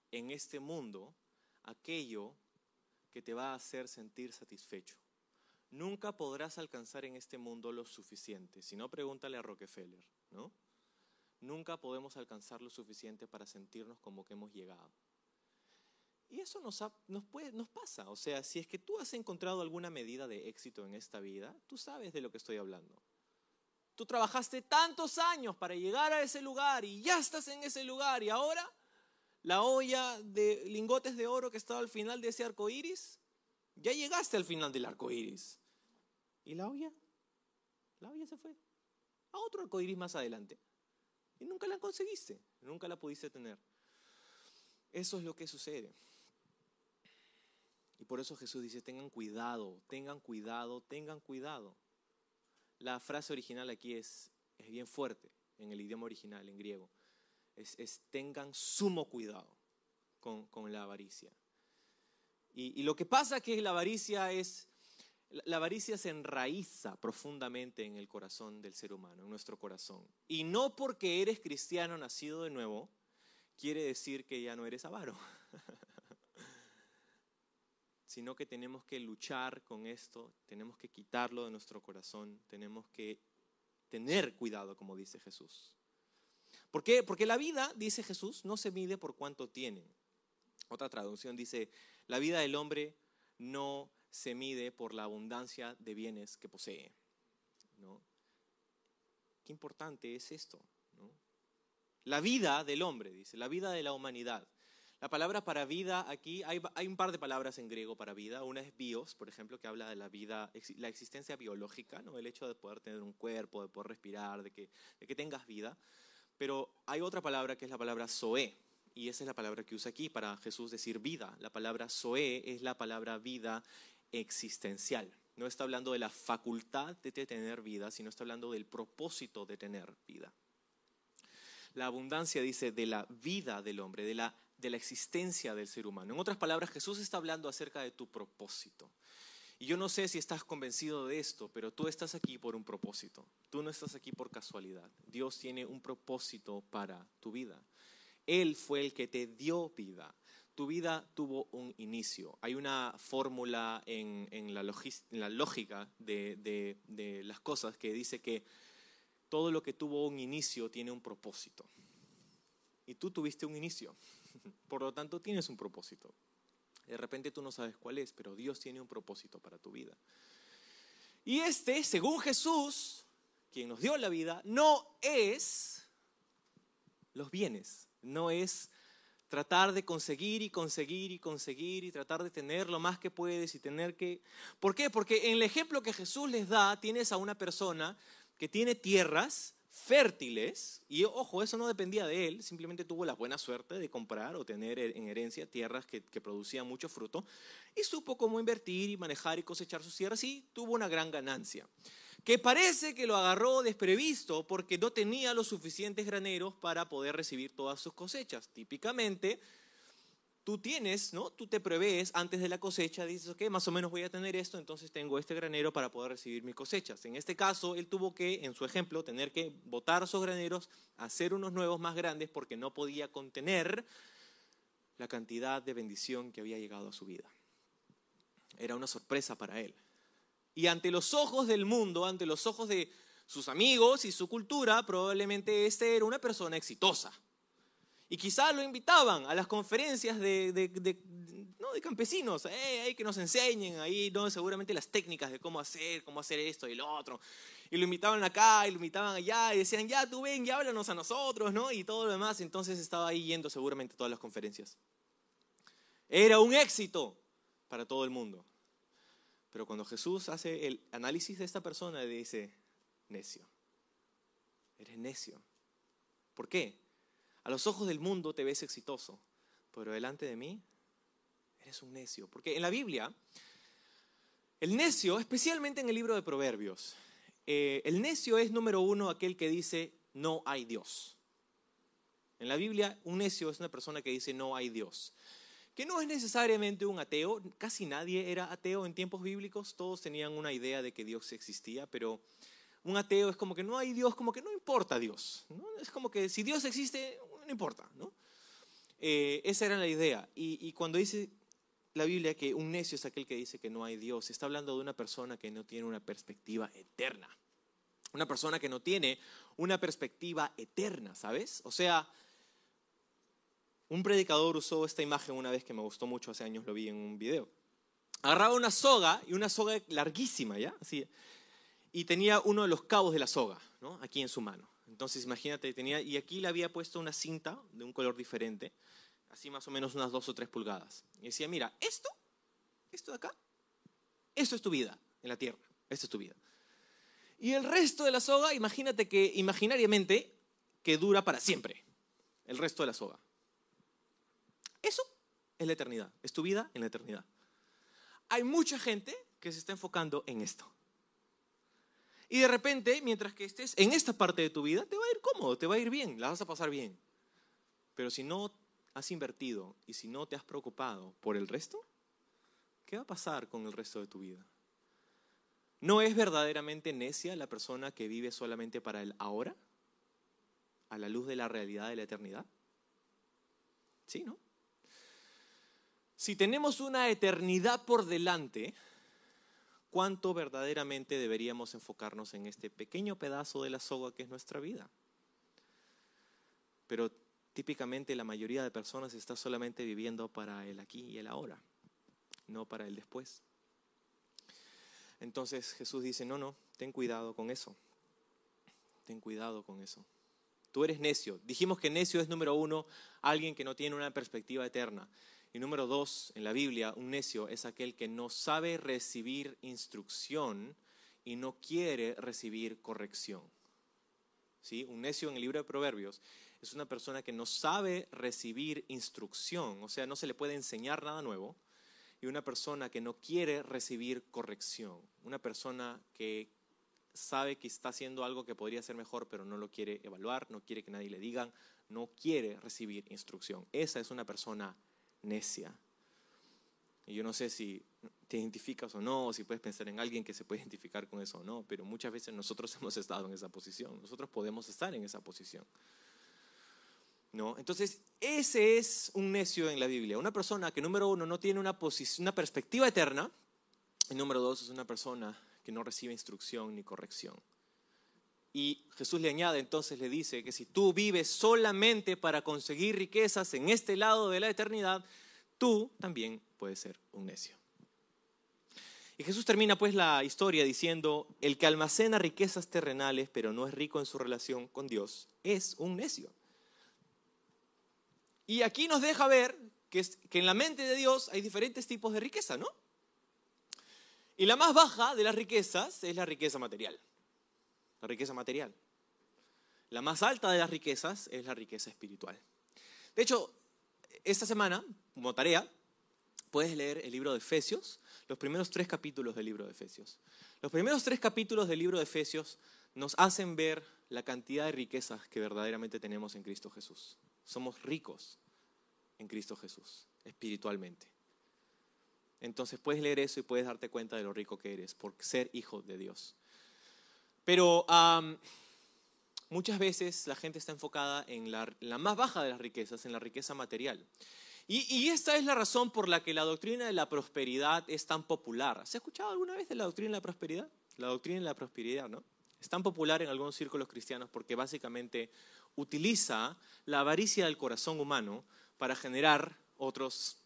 Speaker 2: en este mundo aquello que te va a hacer sentir satisfecho. Nunca podrás alcanzar en este mundo lo suficiente. Si no, pregúntale a Rockefeller, ¿no? Nunca podemos alcanzar lo suficiente para sentirnos como que hemos llegado. Y eso nos, nos, nos pasa. O sea, si es que tú has encontrado alguna medida de éxito en esta vida, tú sabes de lo que estoy hablando. Tú trabajaste tantos años para llegar a ese lugar y ya estás en ese lugar y ahora la olla de lingotes de oro que estaba al final de ese arco iris, ya llegaste al final del arco iris. ¿Y la olla? La olla se fue a otro arco iris más adelante. Y nunca la conseguiste, nunca la pudiste tener. Eso es lo que sucede. Y por eso Jesús dice, tengan cuidado, tengan cuidado, tengan cuidado. La frase original aquí es, es bien fuerte en el idioma original, en griego. Es, tengan sumo cuidado con, la avaricia. Y, lo que pasa es que la avaricia es, la avaricia se enraiza profundamente en el corazón del ser humano, en nuestro corazón. Y no porque eres cristiano nacido de nuevo, quiere decir que ya no eres avaro. sino que tenemos que luchar con esto, tenemos que quitarlo de nuestro corazón, tenemos que tener cuidado, como dice Jesús. ¿Por qué? Porque la vida, dice Jesús, no se mide por cuánto tiene. Otra traducción dice, la vida del hombre no se mide por la abundancia de bienes que posee. ¿no? Qué importante es esto. La vida del hombre, dice, la vida de la humanidad. La palabra para vida aquí, hay, un par de palabras en griego para vida. Una es bios, por ejemplo, que habla de la vida, la existencia biológica, ¿no? el hecho de poder tener un cuerpo, de poder respirar, de que, de que tengas vida. Pero hay otra palabra que es la palabra zoe, y esa es la palabra que usa aquí para Jesús decir vida. La palabra zoe es la palabra vida existencial. No está hablando de la facultad de tener vida, sino está hablando del propósito de tener vida. La abundancia dice de la vida del hombre, de la de la existencia del ser humano. En otras palabras, Jesús está hablando acerca de tu propósito. Y yo no sé si estás convencido de esto, pero tú estás aquí por un propósito. Tú no estás aquí por casualidad. Dios tiene un propósito para tu vida. Él fue el que te dio vida. Tu vida tuvo un inicio. Hay una fórmula en, la, lógica de, de las cosas que dice que todo lo que tuvo un inicio tiene un propósito. Y tú tuviste un inicio. Por lo tanto, tienes un propósito. De repente tú no sabes cuál es, pero Dios tiene un propósito para tu vida. Y este, según Jesús, quien nos dio la vida, no es los bienes, no es tratar de conseguir y conseguir y conseguir y tratar de tener lo más que puedes y tener que... ¿Por qué? Porque en el ejemplo que Jesús les da, tienes a una persona que tiene tierras fértiles, y ojo, eso no dependía de él, simplemente tuvo la buena suerte de comprar o tener en herencia tierras que, producían mucho fruto, y supo cómo invertir y manejar y cosechar sus tierras y tuvo una gran ganancia. Que parece que lo agarró desprevisto porque no tenía los suficientes graneros para poder recibir todas sus cosechas. Típicamente, tú tienes, ¿no? Tú te prevés antes de la cosecha, dices, ok, más o menos voy a tener esto, entonces tengo este granero para poder recibir mis cosechas. En este caso, él tuvo que, en su ejemplo, tener que botar esos graneros, hacer unos nuevos más grandes porque no podía contener la cantidad de bendición que había llegado a su vida. Era una sorpresa para él. Y ante los ojos del mundo, ante los ojos de sus amigos y su cultura, probablemente este era una persona exitosa y quizás lo invitaban a las conferencias de, no, de campesinos, eh, que nos enseñen ahí, ¿no? seguramente las técnicas de cómo hacer, cómo hacer esto y lo otro. Y lo invitaban acá y lo invitaban allá y decían, ya tú ven, ya háblanos a nosotros, ¿no? Y todo lo demás. Entonces estaba ahí yendo seguramente todas las conferencias. Era un éxito para todo el mundo. Pero cuando Jesús hace el análisis de esta persona, le dice, necio. Eres necio. ¿Por qué? A los ojos del mundo te ves exitoso, pero delante de mí eres un necio. Porque en la Biblia, el necio, especialmente en el libro de Proverbios, eh, el necio es número uno aquel que dice no hay Dios. En la Biblia, un necio es una persona que dice no hay Dios. Que no es necesariamente un ateo, casi nadie era ateo en tiempos bíblicos, todos tenían una idea de que Dios existía, pero un ateo es como que no hay Dios, como que no importa Dios. Es como que si Dios existe, no importa, ¿no? Eh, esa era la idea. Y, y cuando dice la Biblia que un necio es aquel que dice que no hay Dios, está hablando de una persona que no tiene una perspectiva eterna. Una persona que no tiene una perspectiva eterna, ¿sabes? O sea, un predicador usó esta imagen una vez que me gustó mucho, hace años lo vi en un video. Agarraba una soga, y una soga larguísima, ¿ya? Así, y tenía uno de los cabos de la soga. Aquí en su mano. Entonces, imagínate, tenía, y aquí le había puesto una cinta de un color diferente, así más o menos unas dos o tres pulgadas. Y decía, mira, esto, esto de acá, esto es tu vida en la tierra, esto es tu vida. Y el resto de la soga, imagínate que imaginariamente, que dura para siempre, el resto de la soga. Eso es la eternidad, es tu vida en la eternidad. Hay mucha gente que se está enfocando en esto. Y de repente, mientras que estés en esta parte de tu vida, te va a ir cómodo, te va a ir bien, la vas a pasar bien. Pero si no has invertido y si no te has preocupado por el resto, ¿qué va a pasar con el resto de tu vida? ¿No es verdaderamente necia la persona que vive solamente para el ahora? A la luz de la realidad de la eternidad. Sí, ¿no? Si tenemos una eternidad por delante, ¿cuánto verdaderamente deberíamos enfocarnos en este pequeño pedazo de la soga que es nuestra vida? Pero típicamente la mayoría de personas está solamente viviendo para el aquí y el ahora, no para el después. Entonces Jesús dice, no, no, ten cuidado con eso. Ten cuidado con eso. Tú eres necio. Dijimos que necio es número uno, alguien que no tiene una perspectiva eterna. Y número dos, en la Biblia, un necio es aquel que no sabe recibir instrucción y no quiere recibir corrección. ¿Sí? Un necio en el libro de Proverbios es una persona que no sabe recibir instrucción, o sea, no se le puede enseñar nada nuevo, y una persona que no quiere recibir corrección, una persona que sabe que está haciendo algo que podría ser mejor, pero no lo quiere evaluar, no quiere que nadie le diga, no quiere recibir instrucción. Esa es una persona necia. Y yo no sé si te identificas o no, si puedes pensar en alguien que se puede identificar con eso o no, pero muchas veces nosotros hemos estado en esa posición, nosotros podemos estar en esa posición. ¿No? Entonces, ese es un necio en la Biblia, una persona que número uno no tiene una, una perspectiva eterna, y número dos es una persona que no recibe instrucción ni corrección. Y Jesús le añade entonces, le dice que si tú vives solamente para conseguir riquezas en este lado de la eternidad, tú también puedes ser un necio. Y Jesús termina pues la historia diciendo, el que almacena riquezas terrenales pero no es rico en su relación con Dios, es un necio. Y aquí nos deja ver que, que en la mente de Dios hay diferentes tipos de riqueza, ¿no? Y la más baja de las riquezas es la riqueza material la riqueza material. La más alta de las riquezas es la riqueza espiritual. De hecho, esta semana, como tarea, puedes leer el libro de Efesios, los primeros tres capítulos del libro de Efesios. Los primeros tres capítulos del libro de Efesios nos hacen ver la cantidad de riquezas que verdaderamente tenemos en Cristo Jesús. Somos ricos en Cristo Jesús, espiritualmente. Entonces puedes leer eso y puedes darte cuenta de lo rico que eres por ser hijo de Dios. Pero muchas veces la gente está enfocada en la, más baja de las riquezas, en la riqueza material. Y, esta es la razón por la que la doctrina de la prosperidad es tan popular. ¿Se ha escuchado alguna vez de la doctrina de la prosperidad? La doctrina de la prosperidad, ¿no? Es tan popular en algunos círculos cristianos porque básicamente utiliza la avaricia del corazón humano para generar otros,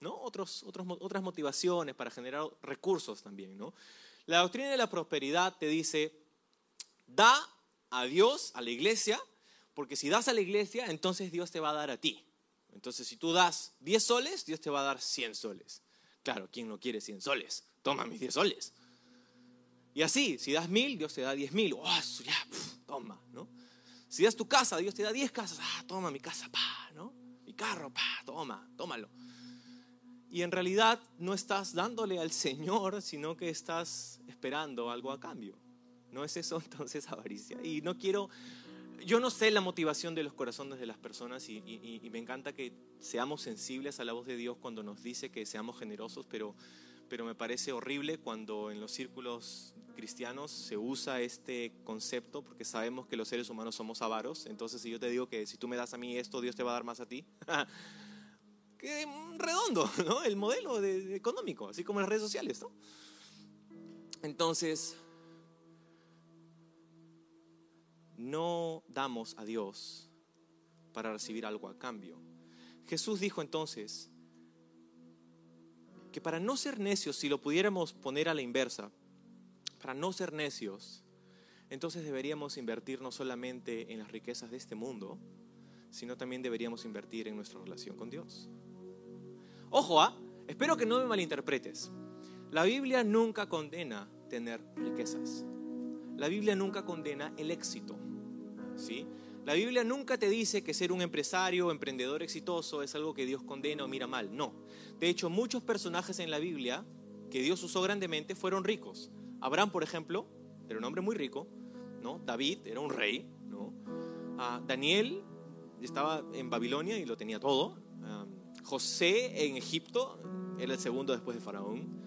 Speaker 2: ¿no? otros, otras motivaciones, para generar recursos también. ¿no? La doctrina de la prosperidad te dice, Da a Dios, a la iglesia, porque si das a la iglesia, entonces Dios te va a dar a ti. Entonces, si tú das 10 soles, Dios te va a dar 100 soles. Claro, ¿quién no quiere 100 soles? Toma mis 10 soles. Y así, si das mil, Dios te da 10 mil. Oh, ya, toma, ¿no? Si das tu casa, Dios te da 10 casas. Ah, toma mi casa, pa, ¿no? Mi carro, pa, toma, tómalo. Y en realidad no estás dándole al Señor, sino que estás esperando algo a cambio. ¿No es eso entonces avaricia? Y no quiero, yo no sé la motivación de los corazones de las personas y, me encanta que seamos sensibles a la voz de Dios cuando nos dice que seamos generosos, pero, pero me parece horrible cuando en los círculos cristianos se usa este concepto porque sabemos que los seres humanos somos avaros. Entonces, si yo te digo que si tú me das a mí esto, Dios te va a dar más a ti. Qué redondo, ¿no? El modelo económico, así como las redes sociales, ¿no? Entonces, no damos a Dios para recibir algo a cambio. Jesús dijo entonces que para no ser necios, si lo pudiéramos poner a la inversa, para no ser necios, entonces deberíamos invertir no solamente en las riquezas de este mundo, sino también deberíamos invertir en nuestra relación con Dios. Ojo, ¿ah? espero que no me malinterpretes. La Biblia nunca condena tener riquezas. La Biblia nunca condena el éxito. ¿Sí? La Biblia nunca te dice que ser un empresario o emprendedor exitoso es algo que Dios condena o mira mal. No. De hecho, muchos personajes en la Biblia que Dios usó grandemente fueron ricos. Abraham, por ejemplo, era un hombre muy rico. ¿no? David era un rey. ¿no? Ah, Daniel estaba en Babilonia y lo tenía todo. Ah, José en Egipto era el segundo después de Faraón.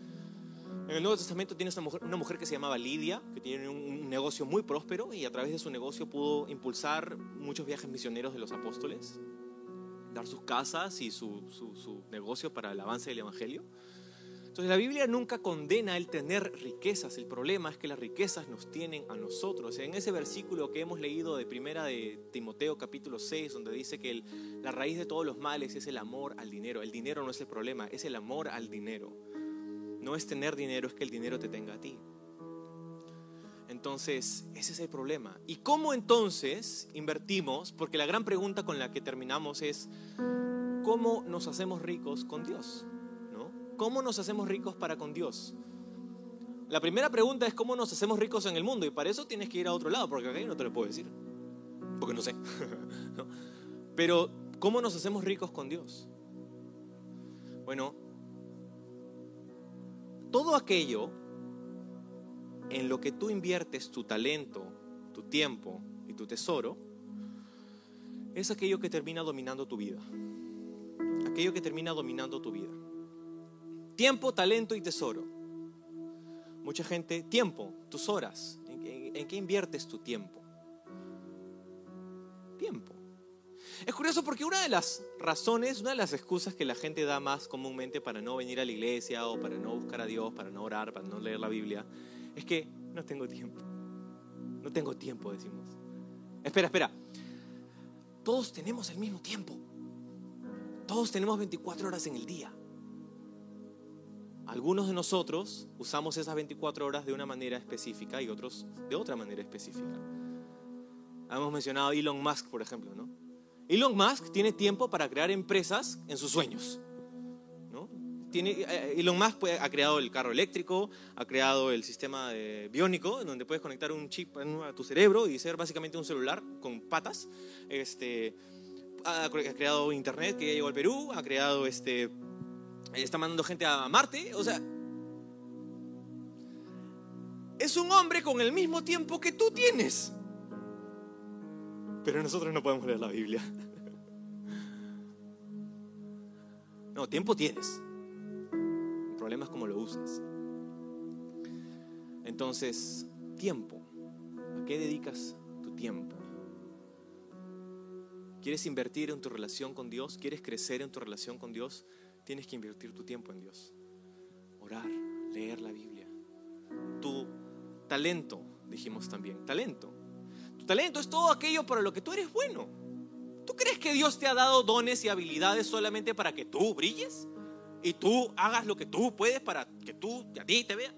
Speaker 2: En el Nuevo Testamento tienes una mujer, que se llamaba Lidia, que tiene un, negocio muy próspero y a través de su negocio pudo impulsar muchos viajes misioneros de los apóstoles, dar sus casas y su, su negocio para el avance del Evangelio. Entonces la Biblia nunca condena el tener riquezas, el problema es que las riquezas nos tienen a nosotros. En ese versículo que hemos leído de primera de Timoteo capítulo 6, donde dice que la raíz de todos los males es el amor al dinero. El dinero no es el problema, es el amor al dinero. No es tener dinero, es que el dinero te tenga a ti. Entonces, ese es el problema. ¿Y cómo entonces invertimos? Porque la gran pregunta con la que terminamos es, ¿cómo nos hacemos ricos con Dios? ¿Cómo nos hacemos ricos para con Dios? La primera pregunta es cómo nos hacemos ricos en el mundo y para eso tienes que ir a otro lado, porque acá no te lo puedo decir, porque no sé. Pero, ¿cómo nos hacemos ricos con Dios? Bueno, todo aquello en lo que tú inviertes tu talento, tu tiempo y tu tesoro, es aquello que termina dominando tu vida. Aquello que termina dominando tu vida. Tiempo, talento y tesoro. Mucha gente, tiempo, tus horas. ¿En, qué inviertes tu tiempo? Tiempo. Es curioso porque una de las razones, una de las excusas que la gente da más comúnmente para no venir a la iglesia o para no buscar a Dios, para no orar, para no leer la Biblia, es que no tengo tiempo. No tengo tiempo, decimos. Espera, espera. Todos tenemos el mismo tiempo. Todos tenemos 24 horas en el día. Algunos de nosotros usamos esas 24 horas de una manera específica y otros de otra manera específica. Hemos mencionado Elon Musk, por ejemplo, ¿no? Elon Musk tiene tiempo para crear empresas en sus sueños. ¿no? Tiene, eh, Elon Musk ha creado el carro eléctrico, ha creado el sistema biónico, en donde puedes conectar un chip a tu cerebro y ser básicamente un celular con patas. Este, ha creado internet que ya llegó al Perú, ha creado este, está mandando gente a Marte, o sea, es un hombre con el mismo tiempo que tú tienes. Pero nosotros no podemos leer la Biblia. No, tiempo tienes. El problema es cómo lo usas. Entonces, tiempo. ¿A qué dedicas tu tiempo? ¿Quieres invertir en tu relación con Dios? ¿Quieres crecer en tu relación con Dios? tienes que invertir tu tiempo en Dios. Orar, leer la Biblia. Tu talento, dijimos también, talento. Talento es todo aquello para lo que tú eres bueno. ¿Tú crees que Dios te ha dado dones y habilidades solamente para que tú brilles? Y tú hagas lo que tú puedes para que tú a ti te vea.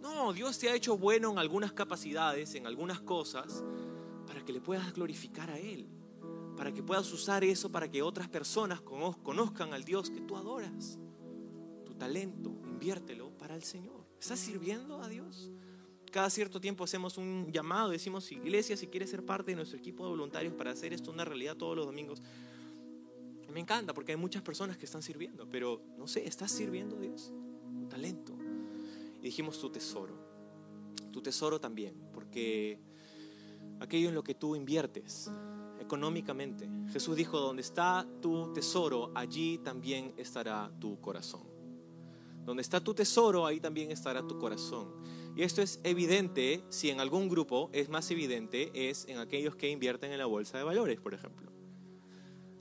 Speaker 2: No, Dios te ha hecho bueno en algunas capacidades, en algunas cosas, para que le puedas glorificar a Él para que puedas usar eso para que otras personas conozcan al Dios que tú adoras. Tu talento, inviértelo para el Señor. ¿Estás sirviendo a Dios? Cada cierto tiempo hacemos un llamado, decimos, iglesia, si quieres ser parte de nuestro equipo de voluntarios para hacer esto una realidad todos los domingos. Me encanta porque hay muchas personas que están sirviendo, pero no sé, ¿estás sirviendo a Dios? Talento. Y dijimos tu tesoro. Tu tesoro también, porque aquello en lo que tú inviertes, económicamente. Jesús dijo, donde está tu tesoro, allí también estará tu corazón. Donde está tu tesoro, ahí también estará tu corazón. Y esto es evidente, si en algún grupo es más evidente, es en aquellos que invierten en la bolsa de valores, por ejemplo.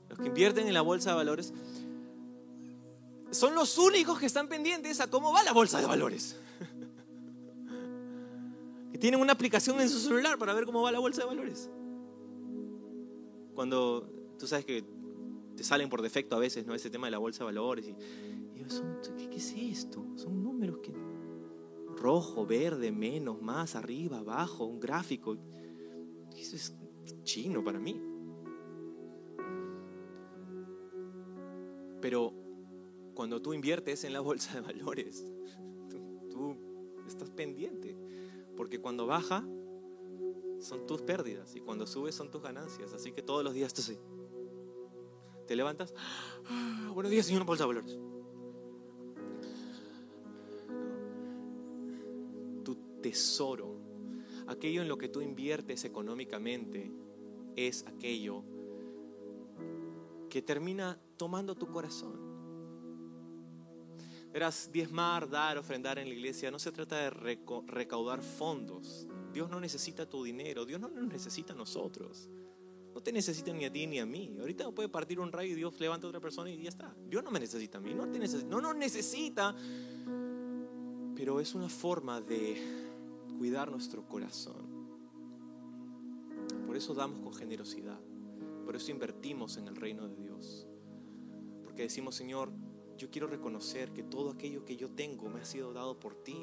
Speaker 2: Los que invierten en la bolsa de valores son los únicos que están pendientes a cómo va la bolsa de valores. que tienen una aplicación en su celular para ver cómo va la bolsa de valores. Cuando tú sabes que te salen por defecto a veces, ¿no? Ese tema de la bolsa de valores. Y, ¿qué, es esto? Son números que... Rojo, verde, menos, más, arriba, abajo, un gráfico. Eso es chino para mí. Pero cuando tú inviertes en la bolsa de valores, tú, estás pendiente. Porque cuando baja, son tus pérdidas. Y cuando sube, son tus ganancias. Así que todos los días tú sí te levantas, ah, buenos días, señor Bolsa Valores. Tesoro, aquello en lo que tú inviertes económicamente, es aquello que termina tomando tu corazón. Verás, diezmar, dar, ofrendar en la iglesia no se trata de recaudar fondos. Dios no necesita tu dinero, Dios no nos necesita a nosotros. No te necesita ni a ti ni a mí. Ahorita puede partir un rayo y Dios levanta a otra persona y ya está. Dios no me necesita a mí, no, te no nos necesita. Pero es una forma de cuidar nuestro corazón. Por eso damos con generosidad. Por eso invertimos en el reino de Dios. Porque decimos, Señor, yo quiero reconocer que todo aquello que yo tengo me ha sido dado por ti.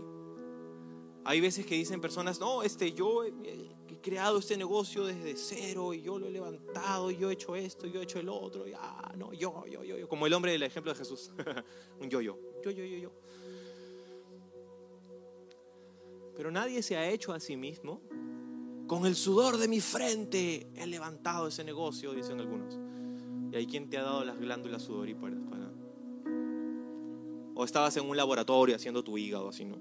Speaker 2: Hay veces que dicen personas, no, este, yo creado este negocio desde cero y yo lo he levantado y yo he hecho esto yo he hecho el otro. Y, ah, no, yo, yo, yo, yo. Como el hombre del ejemplo de Jesús. Un yo. Yo, yo, yo, yo. Pero nadie se ha hecho a sí mismo. Con el sudor de mi frente he levantado ese negocio, dicen algunos. Y hay quien te ha dado las glándulas sudoríparas para... O estabas en un laboratorio haciendo tu hígado, así, ¿no?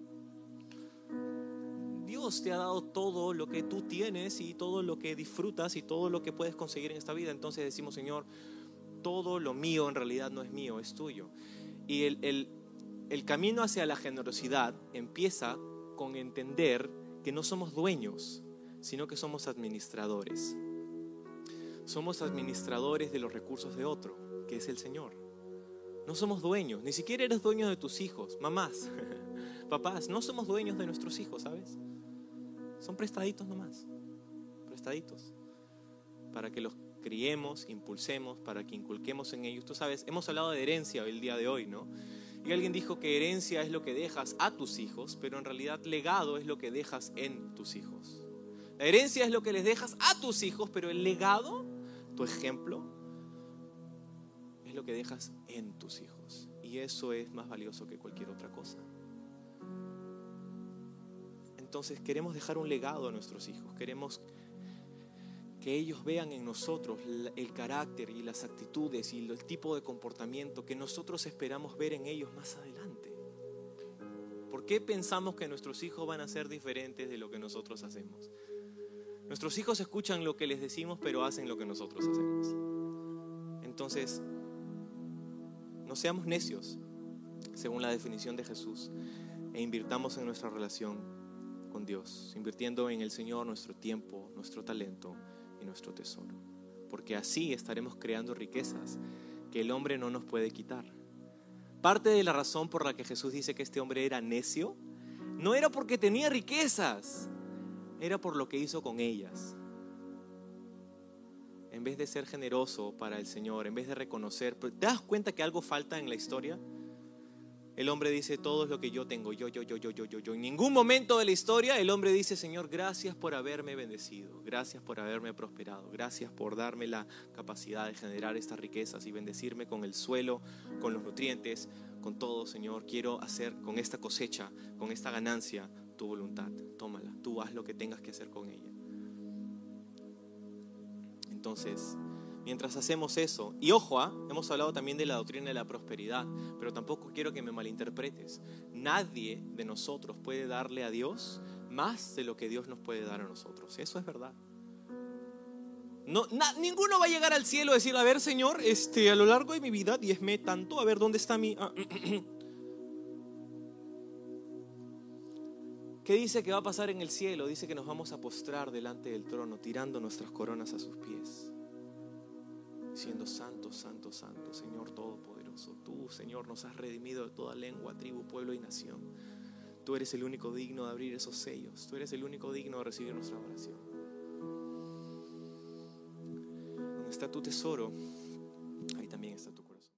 Speaker 2: Dios te ha dado todo lo que tú tienes y todo lo que disfrutas y todo lo que puedes conseguir en esta vida. Entonces decimos, Señor, todo lo mío en realidad no es mío, es tuyo. Y el camino hacia la generosidad empieza con entender que no somos dueños, sino que somos administradores. Somos administradores de los recursos de otro, que es el Señor. No somos dueños, ni siquiera eres dueño de tus hijos, mamás, papás, no somos dueños de nuestros hijos, ¿sabes? Son prestaditos nomás, prestaditos, para que los criemos, impulsemos, para que inculquemos en ellos. Tú sabes, hemos hablado de herencia el día de hoy, ¿no? Y alguien dijo que herencia es lo que dejas a tus hijos, pero en realidad legado es lo que dejas en tus hijos. La herencia es lo que les dejas a tus hijos, pero el legado, tu ejemplo, es lo que dejas en tus hijos. Y eso es más valioso que cualquier otra cosa. Entonces queremos dejar un legado a nuestros hijos, queremos que ellos vean en nosotros el carácter y las actitudes y el tipo de comportamiento que nosotros esperamos ver en ellos más adelante. ¿Por qué pensamos que nuestros hijos van a ser diferentes de lo que nosotros hacemos? Nuestros hijos escuchan lo que les decimos, pero hacen lo que nosotros hacemos. Entonces, no seamos necios, según la definición de Jesús, e invirtamos en nuestra relación Dios, invirtiendo en el Señor nuestro tiempo, nuestro talento y nuestro tesoro. Porque así estaremos creando riquezas que el hombre no nos puede quitar. Parte de la razón por la que Jesús dice que este hombre era necio, no era porque tenía riquezas, era por lo que hizo con ellas. En vez de ser generoso para el Señor, en vez de reconocer, ¿te das cuenta que algo falta en la historia? El hombre dice, todo es lo que yo tengo, yo, yo, yo, yo, yo, yo, yo. En ningún momento de la historia el hombre dice, Señor, gracias por haberme bendecido, gracias por haberme prosperado, gracias por darme la capacidad de generar estas riquezas y bendecirme con el suelo, con los nutrientes, con todo, Señor. Quiero hacer con esta cosecha, con esta ganancia, tu voluntad. Tómala, tú haz lo que tengas que hacer con ella. Entonces, mientras hacemos eso. Y ojo, ¿ah? hemos hablado también de la doctrina de la prosperidad, pero tampoco quiero que me malinterpretes. Nadie de nosotros puede darle a Dios más de lo que Dios nos puede dar a nosotros. Eso es verdad. No, ninguno va a llegar al cielo y decir, a ver, Señor, este, a lo largo de mi vida diezme tanto, a ver, ¿dónde está mi...? Ah, ¿Qué dice que va a pasar en el cielo? Dice que nos vamos a postrar delante del trono, tirando nuestras coronas a sus pies, diciendo, Santo, Santo, Santo, Señor Todopoderoso. Tú, Señor, nos has redimido de toda lengua, tribu, pueblo y nación. Tú eres el único digno de abrir esos sellos. Tú eres el único digno de recibir nuestra oración. Donde está tu tesoro,